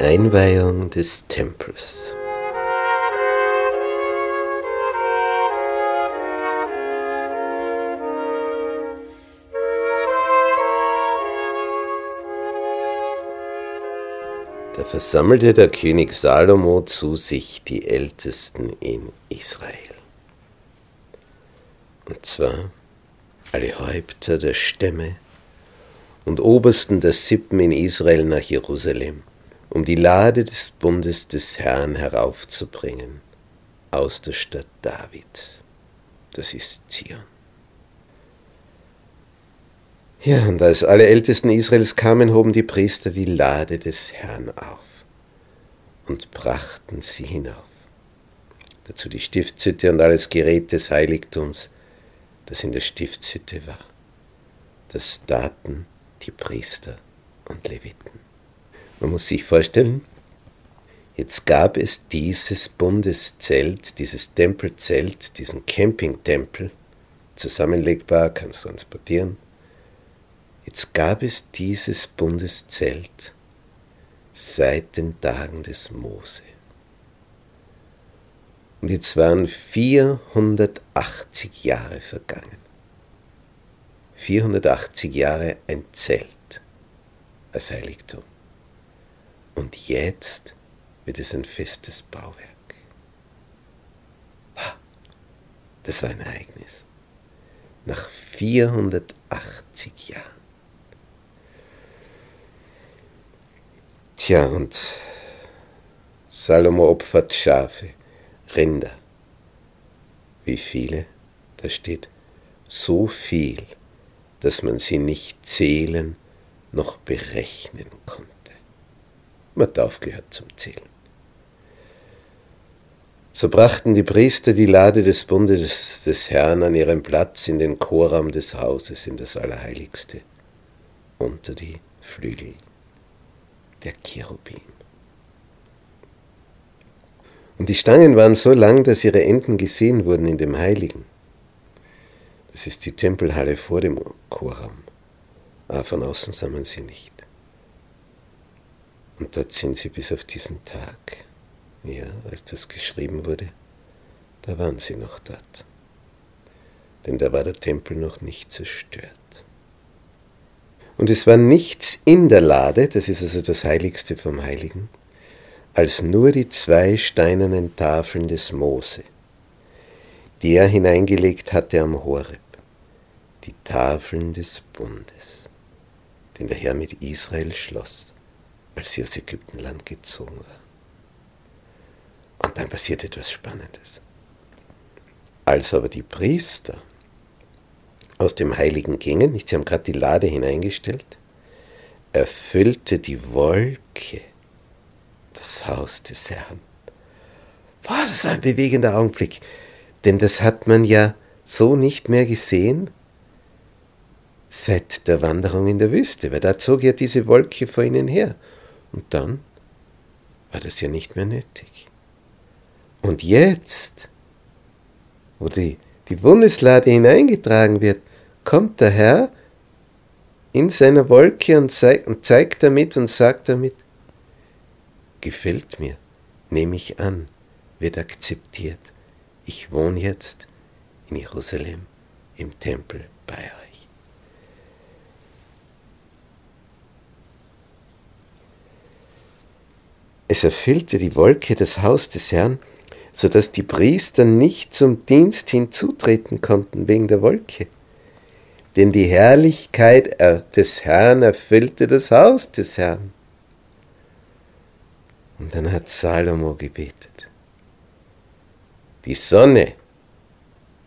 Einweihung des Tempels. Da versammelte der König Salomo zu sich die Ältesten in Israel. Und zwar alle Häupter der Stämme und Obersten der Sippen in Israel nach Jerusalem, um die Lade des Bundes des Herrn heraufzubringen aus der Stadt Davids. Das ist Zion. Ja, und als alle Ältesten Israels kamen, hoben die Priester die Lade des Herrn auf und brachten sie hinauf. Dazu die Stiftshütte und alles Gerät des Heiligtums, das in der Stiftshütte war. Das taten die Priester und Leviten. Man muss sich vorstellen, jetzt gab es dieses Bundeszelt, dieses Tempelzelt, diesen Campingtempel, zusammenlegbar, kannst transportieren, Jetzt gab es dieses Bundeszelt seit den Tagen des Mose. Und jetzt waren 480 Jahre vergangen. 480 Jahre ein Zelt als Heiligtum. Und jetzt wird es ein festes Bauwerk. Das war ein Ereignis. Nach 480 Jahren. Tja, und Salomo opfert Schafe, Rinder. Wie viele? Da steht, so viel, dass man sie nicht zählen noch berechnen konnte. Man hat aufgehört zum Zählen. So brachten die Priester die Lade des Bundes des, Herrn an ihren Platz in den Chorraum des Hauses, in das Allerheiligste, unter die Flügel der Cherubim. Und die Stangen waren so lang, dass ihre Enden gesehen wurden in dem Heiligen. Das ist die Tempelhalle vor dem Chorraum. Aber von außen sah man sie nicht. Und dort sind sie bis auf diesen Tag. Ja, als das geschrieben wurde, da waren sie noch dort. Denn da war der Tempel noch nicht zerstört. Und es war nichts in der Lade, das ist also das Heiligste vom Heiligen, als nur die zwei steinernen Tafeln des Mose, die er hineingelegt hatte am Horeb, die Tafeln des Bundes, den der Herr mit Israel schloss, als sie aus Ägyptenland gezogen war. Und dann passiert etwas Spannendes. Als aber die Priester aus dem Heiligen gingen, sie haben gerade die Lade hineingestellt, erfüllte die Wolke das Haus des Herrn. Boah, das war ein bewegender Augenblick, denn das hat man ja so nicht mehr gesehen seit der Wanderung in der Wüste, weil da zog ja diese Wolke vor ihnen her. Und dann war das ja nicht mehr nötig. Und jetzt, wo die, die Bundeslade hineingetragen wird, kommt der Herr in seiner Wolke und, zeig, und zeigt damit und sagt damit, gefällt mir, nehme ich an, wird akzeptiert. Ich wohne jetzt in Jerusalem im Tempel bei euch. Es erfüllte die Wolke das Haus des Herrn, so dass die Priester nicht zum Dienst hinzutreten konnten wegen der Wolke denn die Herrlichkeit des Herrn erfüllte das Haus des Herrn. Und dann hat Salomo gebetet. Die Sonne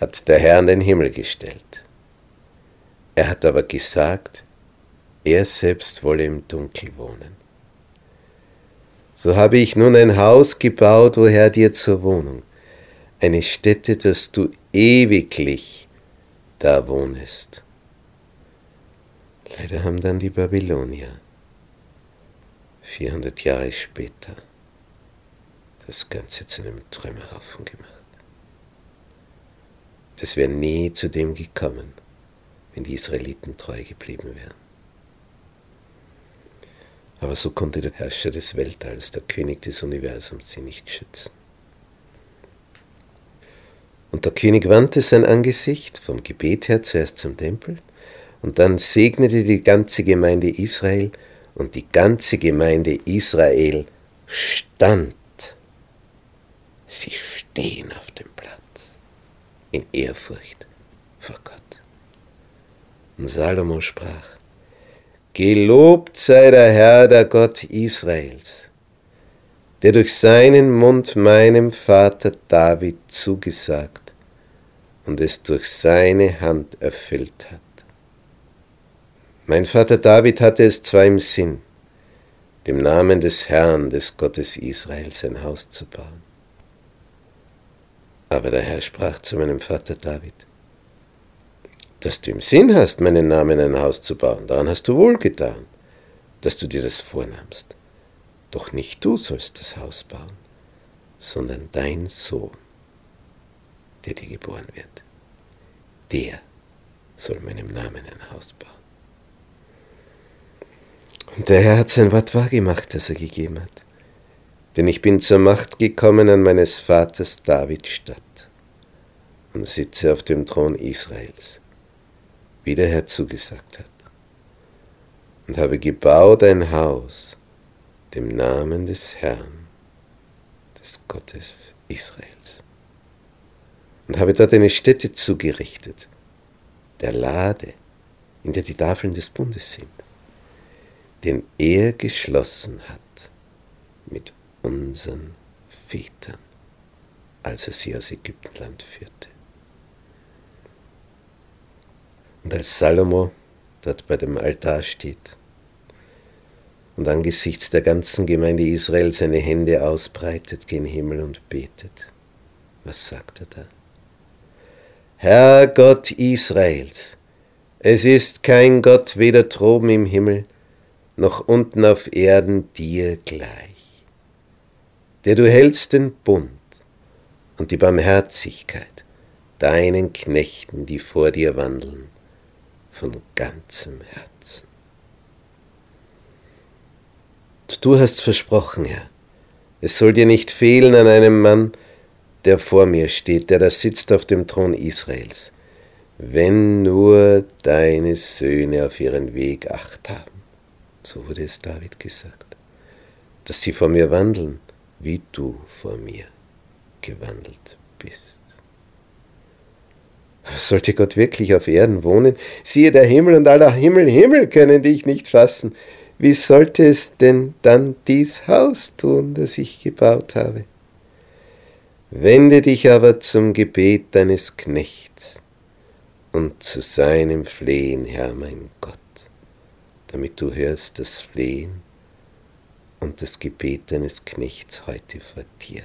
hat der Herr in den Himmel gestellt. Er hat aber gesagt, er selbst wolle im Dunkel wohnen. So habe ich nun ein Haus gebaut, o Herr, dir zur Wohnung, eine Stätte, dass du ewiglich da wohnest. Leider haben dann die Babylonier 400 Jahre später das Ganze zu einem Trümmerhaufen gemacht. Das wäre nie zu dem gekommen, wenn die Israeliten treu geblieben wären. Aber so konnte der Herrscher des Weltalls, der König des Universums, sie nicht schützen. Und der König wandte sein Angesicht vom Gebet her zuerst zum Tempel und dann segnete die ganze Gemeinde Israel und die ganze Gemeinde Israel stand. Sie stehen auf dem Platz in Ehrfurcht vor Gott. Und Salomo sprach, Gelobt sei der Herr, der Gott Israels, der durch seinen Mund meinem Vater David zugesagt und es durch seine Hand erfüllt hat. Mein Vater David hatte es zwar im Sinn, dem Namen des Herrn, des Gottes Israels, ein Haus zu bauen. Aber der Herr sprach zu meinem Vater David, dass du im Sinn hast, meinen Namen ein Haus zu bauen, daran hast du wohl getan, dass du dir das vornahmst. Doch nicht du sollst das Haus bauen, sondern dein Sohn, der dir geboren wird. Der soll meinem Namen ein Haus bauen. Und der Herr hat sein Wort wahrgemacht, das er gegeben hat. Denn ich bin zur Macht gekommen an meines Vaters David Stadt und sitze auf dem Thron Israels wie der Herr zugesagt hat, und habe gebaut ein Haus dem Namen des Herrn, des Gottes Israels, und habe dort eine Stätte zugerichtet, der Lade, in der die Tafeln des Bundes sind, den er geschlossen hat mit unseren Vätern, als er sie aus Ägyptenland führte. Und als Salomo dort bei dem Altar steht und angesichts der ganzen Gemeinde Israel seine Hände ausbreitet gen Himmel und betet, was sagt er da? Herr Gott Israels, es ist kein Gott weder droben im Himmel noch unten auf Erden dir gleich, der du hältst den Bund und die Barmherzigkeit deinen Knechten, die vor dir wandeln von ganzem Herzen. Du hast versprochen, Herr, es soll dir nicht fehlen an einem Mann, der vor mir steht, der da sitzt auf dem Thron Israels, wenn nur deine Söhne auf ihren Weg acht haben. So wurde es David gesagt, dass sie vor mir wandeln, wie du vor mir gewandelt bist. Sollte Gott wirklich auf Erden wohnen? Siehe, der Himmel und aller Himmel, Himmel können dich nicht fassen. Wie sollte es denn dann dies Haus tun, das ich gebaut habe? Wende dich aber zum Gebet deines Knechts und zu seinem Flehen, Herr mein Gott, damit du hörst das Flehen und das Gebet deines Knechts heute vor dir.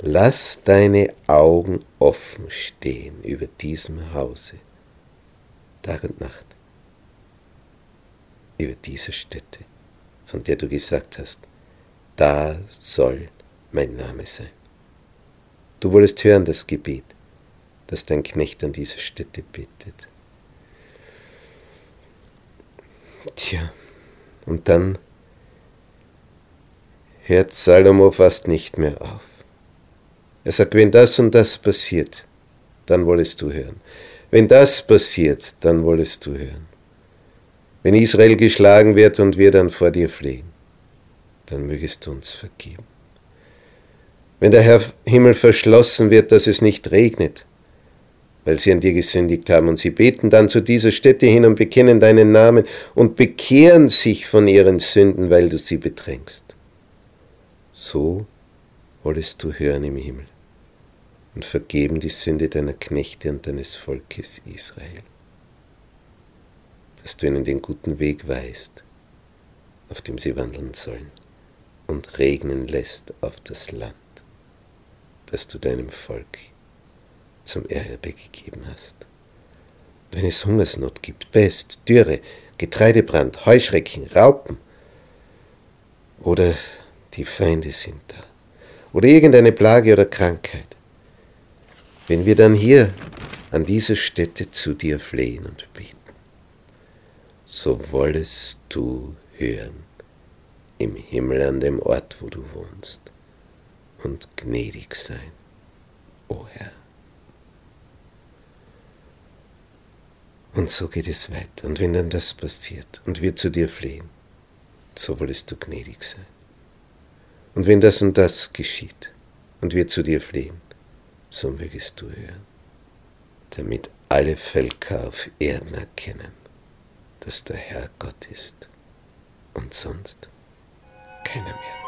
Lass deine Augen offen stehen über diesem Hause, Tag und Nacht, über diese Stätte, von der du gesagt hast, da soll mein Name sein. Du wolltest hören das Gebet, das dein Knecht an dieser Stätte betet. Tja, und dann hört Salomo fast nicht mehr auf. Er sagt, wenn das und das passiert, dann wolltest du hören. Wenn das passiert, dann wolltest du hören. Wenn Israel geschlagen wird und wir dann vor dir fliehen, dann mögest du uns vergeben. Wenn der Herr Himmel verschlossen wird, dass es nicht regnet, weil sie an dir gesündigt haben, und sie beten dann zu dieser Stätte hin und bekennen deinen Namen und bekehren sich von ihren Sünden, weil du sie bedrängst. So wolltest du hören im Himmel und vergeben die Sünde deiner Knechte und deines Volkes Israel, dass du ihnen den guten Weg weist, auf dem sie wandeln sollen, und regnen lässt auf das Land, das du deinem Volk zum Erbe gegeben hast. Wenn es Hungersnot gibt, Pest, Dürre, Getreidebrand, Heuschrecken, Raupen, oder die Feinde sind da, oder irgendeine Plage oder Krankheit, wenn wir dann hier an dieser Stätte zu dir flehen und beten, so wollest du hören im Himmel an dem Ort, wo du wohnst, und gnädig sein, o Herr. Und so geht es weiter. Und wenn dann das passiert und wir zu dir flehen, so wolltest du gnädig sein. Und wenn das und das geschieht und wir zu dir flehen, so mögest du hören, damit alle Völker auf Erden erkennen, dass der Herr Gott ist und sonst keiner mehr.